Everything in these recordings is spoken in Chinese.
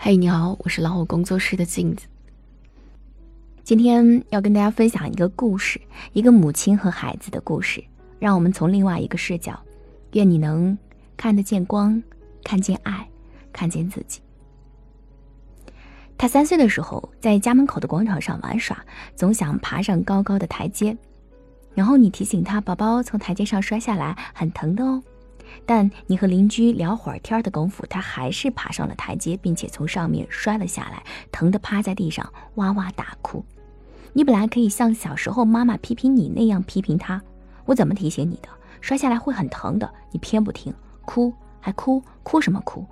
嘿，你好，我是老虎工作室的镜子。今天要跟大家分享一个故事，一个母亲和孩子的故事。让我们从另外一个视角，愿你能看得见光，看见爱，看见自己。他三岁的时候，在家门口的广场上玩耍，总想爬上高高的台阶。然后你提醒他，宝宝从台阶上摔下来很疼的哦。但你和邻居聊会儿天的功夫，他还是爬上了台阶，并且从上面摔了下来，疼得趴在地上哇哇大哭。你本来可以像小时候妈妈批评你那样批评他，我怎么提醒你的？摔下来会很疼的，你偏不听，哭还哭，哭什么哭？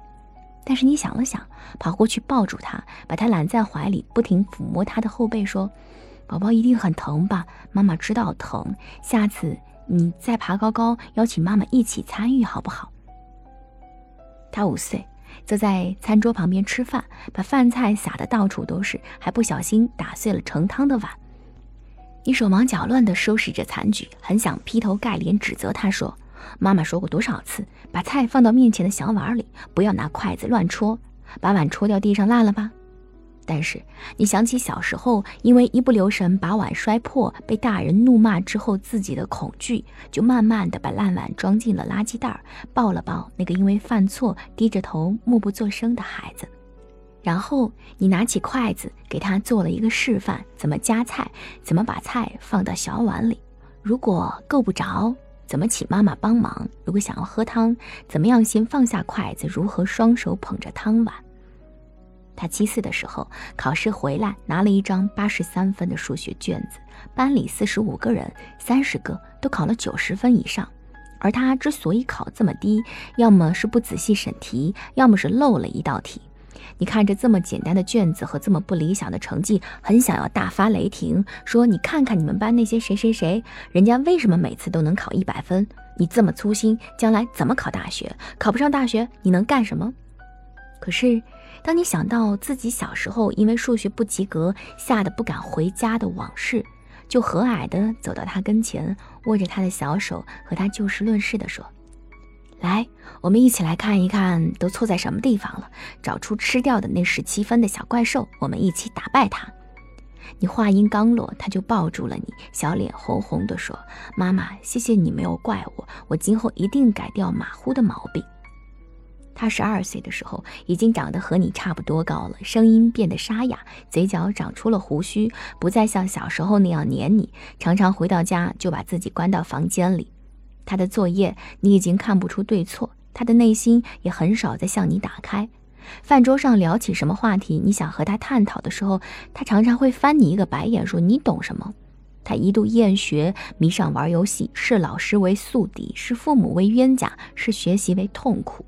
但是你想了想，跑过去抱住他，把他揽在怀里，不停抚摸他的后背，说：“宝宝一定很疼吧？妈妈知道疼，下次。”你再爬高高，邀请妈妈一起参与，好不好？他五岁，坐在餐桌旁边吃饭，把饭菜撒得到处都是，还不小心打碎了盛汤的碗。你手忙脚乱地收拾着残局，很想劈头盖脸指责他，说：“妈妈说过多少次，把菜放到面前的小碗里，不要拿筷子乱戳，把碗戳掉地上烂了吧？”但是你想起小时候，因为一不留神把碗摔破，被大人怒骂之后，自己的恐惧，就慢慢的把烂碗装进了垃圾袋，抱了抱那个因为犯错低着头默不作声的孩子，然后你拿起筷子给他做了一个示范，怎么夹菜，怎么把菜放到小碗里，如果够不着，怎么请妈妈帮忙，如果想要喝汤，怎么样先放下筷子，如何双手捧着汤碗。他七岁的时候考试回来，拿了一张八十三分的数学卷子。班里四十五个人，三十个都考了九十分以上。而他之所以考这么低，要么是不仔细审题，要么是漏了一道题。你看着这么简单的卷子和这么不理想的成绩，很想要大发雷霆，说：“你看看你们班那些谁谁谁，人家为什么每次都能考一百分？你这么粗心，将来怎么考大学？考不上大学，你能干什么？”可是。当你想到自己小时候因为数学不及格吓得不敢回家的往事，就和蔼地走到他跟前，握着他的小手，和他就事论事地说：“来，我们一起来看一看都错在什么地方了，找出吃掉的那十七分的小怪兽，我们一起打败他。”你话音刚落，他就抱住了你，小脸红红地说：“妈妈，谢谢你没有怪我，我今后一定改掉马虎的毛病。”他十二岁的时候，已经长得和你差不多高了，声音变得沙哑，嘴角长出了胡须，不再像小时候那样黏你，常常回到家就把自己关到房间里。他的作业你已经看不出对错，他的内心也很少再向你打开。饭桌上聊起什么话题，你想和他探讨的时候，他常常会翻你一个白眼，说你懂什么？他一度厌学，迷上玩游戏，视老师为宿敌，视父母为冤家，视学习为痛苦。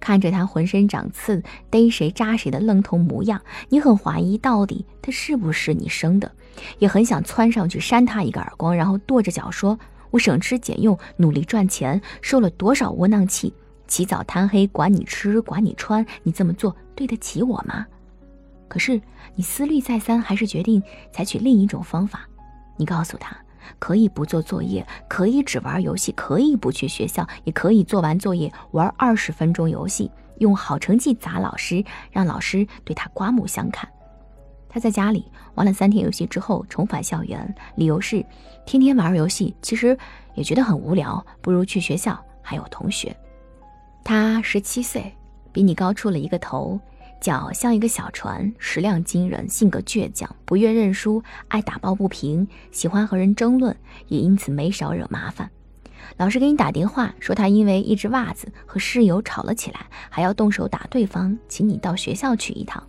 看着他浑身长刺、逮谁扎谁的愣头模样，你很怀疑到底他是不是你生的，也很想窜上去扇他一个耳光，然后跺着脚说：“我省吃俭用，努力赚钱，受了多少窝囊气，起早贪黑管你吃管你穿，你这么做对得起我吗？”可是你思虑再三，还是决定采取另一种方法。你告诉他。可以不做作业，可以只玩游戏，可以不去学校，也可以做完作业玩二十分钟游戏，用好成绩砸老师，让老师对他刮目相看。他在家里玩了三天游戏之后重返校园，理由是天天玩游戏，其实也觉得很无聊，不如去学校还有同学。他十七岁，比你高出了一个头。脚像一个小船，食量惊人，性格倔强，不愿认输，爱打抱不平，喜欢和人争论，也因此没少惹麻烦。老师给你打电话说他因为一只袜子和室友吵了起来，还要动手打对方，请你到学校去一趟。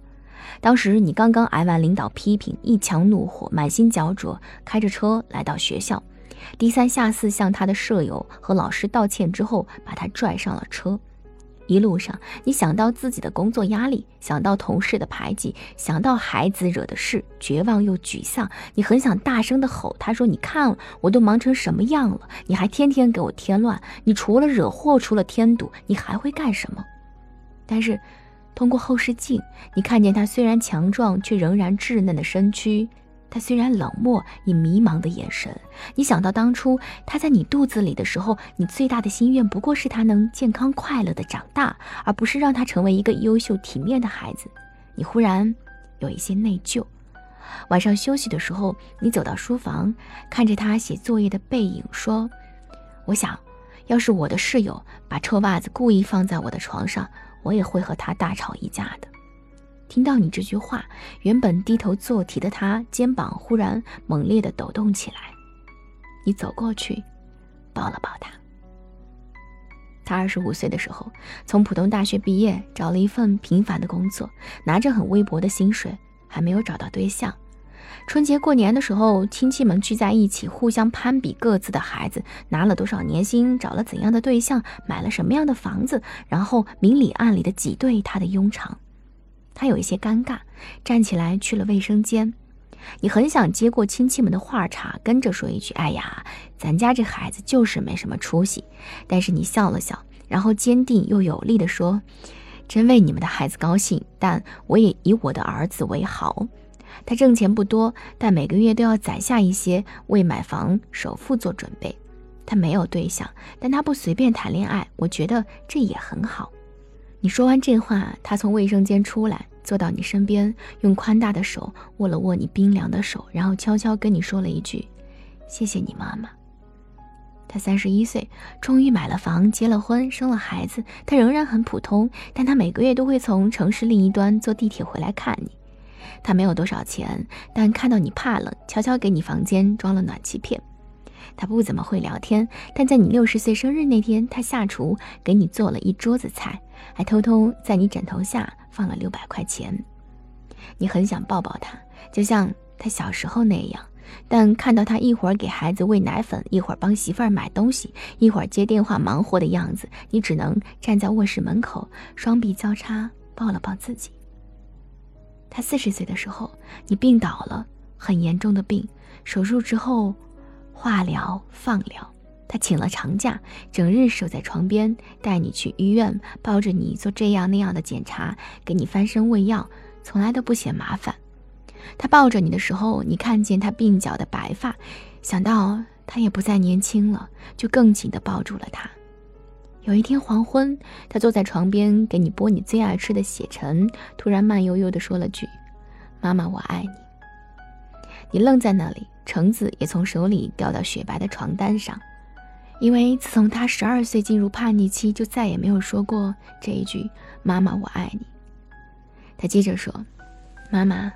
当时你刚刚挨完领导批评，一腔怒火，满心焦灼，开着车来到学校，低三下四向他的舍友和老师道歉之后，把他拽上了车。一路上，你想到自己的工作压力，想到同事的排挤，想到孩子惹的事，绝望又沮丧。你很想大声的吼，他说：“你看我都忙成什么样了，你还天天给我添乱。你除了惹祸，除了添堵，你还会干什么？”但是，通过后视镜，你看见他虽然强壮，却仍然稚嫩的身躯。他虽然冷漠，以迷茫的眼神。你想到当初他在你肚子里的时候，你最大的心愿不过是他能健康快乐的长大，而不是让他成为一个优秀体面的孩子。你忽然有一些内疚。晚上休息的时候，你走到书房，看着他写作业的背影，说：“我想，要是我的室友把臭袜子故意放在我的床上，我也会和他大吵一架的。”听到你这句话，原本低头做题的他肩膀忽然猛烈地抖动起来。你走过去，抱了抱他。他二十五岁的时候，从普通大学毕业，找了一份平凡的工作，拿着很微薄的薪水。还没有找到对象，春节过年的时候，亲戚们聚在一起，互相攀比各自的孩子拿了多少年薪，找了怎样的对象，买了什么样的房子，然后明里暗里的挤兑他的庸常。他有一些尴尬，站起来去了卫生间。你很想接过亲戚们的话茬，跟着说一句：“哎呀，咱家这孩子就是没什么出息。”但是你笑了笑，然后坚定又有力地说。真为你们的孩子高兴，但我也以我的儿子为豪。他挣钱不多，但每个月都要攒下一些为买房首付做准备。他没有对象，但他不随便谈恋爱，我觉得这也很好。你说完这话，他从卫生间出来，坐到你身边，用宽大的手握了握你冰凉的手，然后悄悄跟你说了一句：“谢谢你，妈妈。”他三十一岁，终于买了房，结了婚，生了孩子。他仍然很普通，但他每个月都会从城市另一端坐地铁回来看你。他没有多少钱，但看到你怕冷，悄悄给你房间装了暖气片。他不怎么会聊天，但在你六十岁生日那天，他下厨给你做了一桌子菜，还偷偷在你枕头下放了六百块钱。你很想抱抱他，就像他小时候那样。但看到他一会儿给孩子喂奶粉，一会儿帮媳妇儿买东西，一会儿接电话忙活的样子，你只能站在卧室门口，双臂交叉抱了抱自己。他四十岁的时候，你病倒了，很严重的病，手术之后，化疗、放疗，他请了长假，整日守在床边，带你去医院，抱着你做这样那样的检查，给你翻身喂药，从来都不嫌麻烦。他抱着你的时候，你看见他鬓角的白发，想到他也不再年轻了，就更紧地抱住了他。有一天黄昏，他坐在床边给你剥你最爱吃的血橙，突然慢悠悠地说了句：“妈妈，我爱你。”你愣在那里，橙子也从手里掉到雪白的床单上，因为自从他十二岁进入叛逆期，就再也没有说过这一句“妈妈，我爱你”。他接着说：“妈妈。”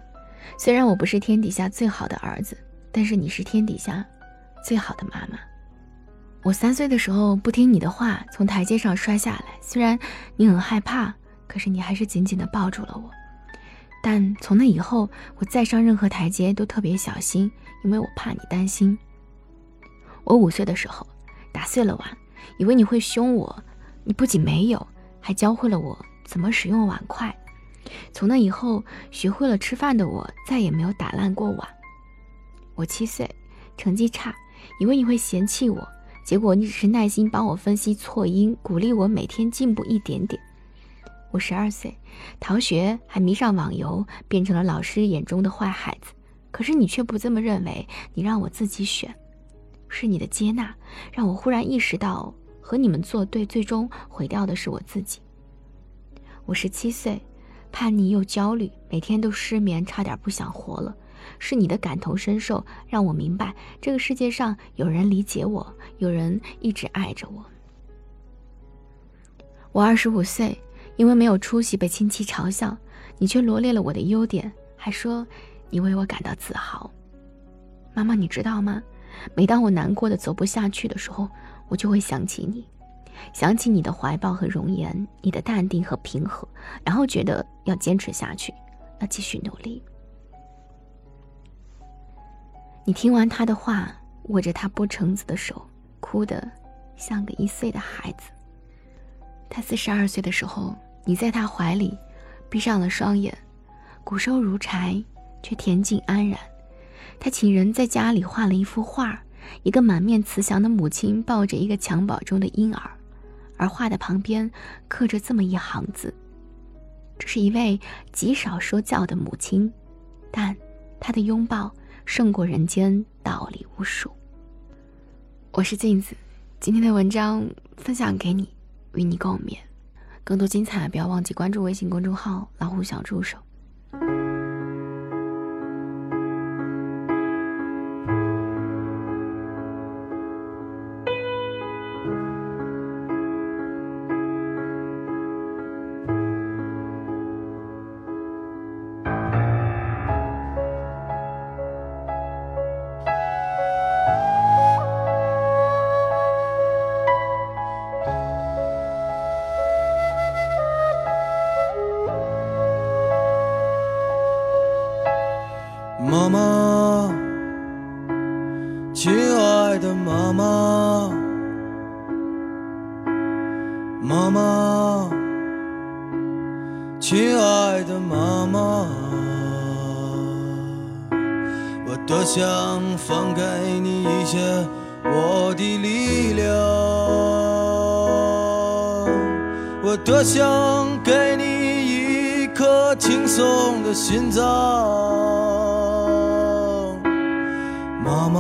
虽然我不是天底下最好的儿子，但是你是天底下最好的妈妈。我三岁的时候不听你的话，从台阶上摔下来，虽然你很害怕，可是你还是紧紧地抱住了我。但从那以后，我再上任何台阶都特别小心，因为我怕你担心。我五岁的时候打碎了碗，以为你会凶我，你不仅没有，还教会了我怎么使用碗筷。从那以后，学会了吃饭的我再也没有打烂过碗。我七岁，成绩差，以为你会嫌弃我，结果你只是耐心帮我分析错音，鼓励我每天进步一点点。我十二岁，逃学还迷上网游，变成了老师眼中的坏孩子。可是你却不这么认为，你让我自己选，是你的接纳，让我忽然意识到和你们作对，最终毁掉的是我自己。我十七岁。叛逆又焦虑，每天都失眠，差点不想活了。是你的感同身受，让我明白这个世界上有人理解我，有人一直爱着我。我二十五岁，因为没有出息被亲戚嘲笑，你却罗列了我的优点，还说你为我感到自豪。妈妈，你知道吗？每当我难过的走不下去的时候，我就会想起你。想起你的怀抱和容颜，你的淡定和平和，然后觉得要坚持下去，要继续努力。你听完他的话，握着他剥橙子的手，哭得像个一岁的孩子。他四十二岁的时候，你在他怀里，闭上了双眼，骨瘦如柴，却恬静安然。他请人在家里画了一幅画，一个满面慈祥的母亲抱着一个襁褓中的婴儿。而画的旁边刻着这么一行字：“这是一位极少说教的母亲，但她的拥抱胜过人间道理无数。”我是镜子，今天的文章分享给你，与你共勉。更多精彩，不要忘记关注微信公众号“老虎小助手”。我的力量，我多想给你一颗轻松的心脏。妈妈，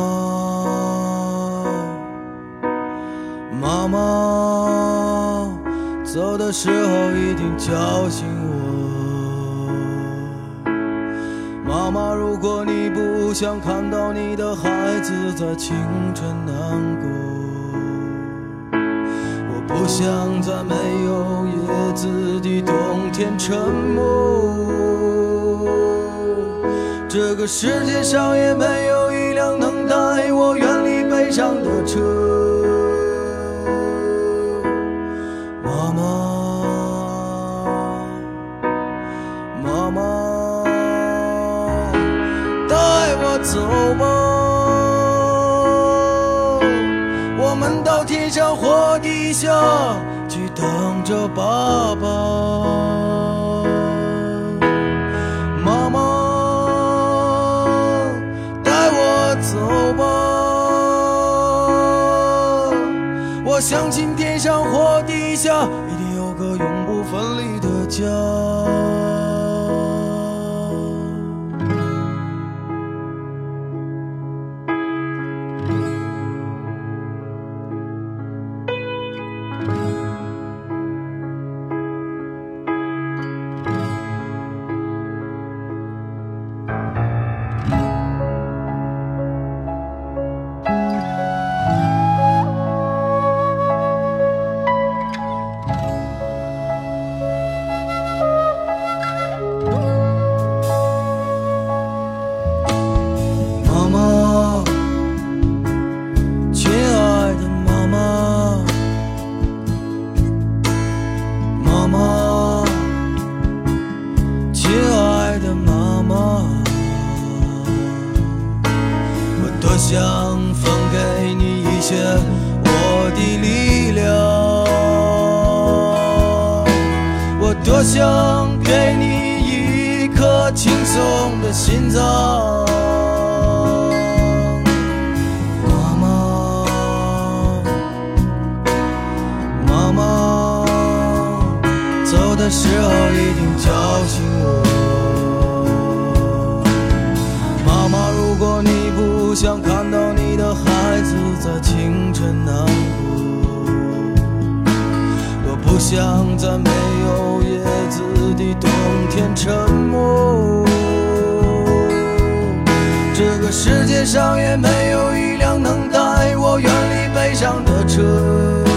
妈妈，走的时候一定叫醒我。妈妈，如果你不想看到你的孩子在清晨难过，我不想在没有叶子的冬天沉默。这个世界上也没有一辆能带我远离悲伤的车。走吧，我们到天上或地下去等着爸爸。妈妈，带我走吧，我相信天上或地下一定有个永不分离的家。上也没有一辆能带我远离悲伤的车。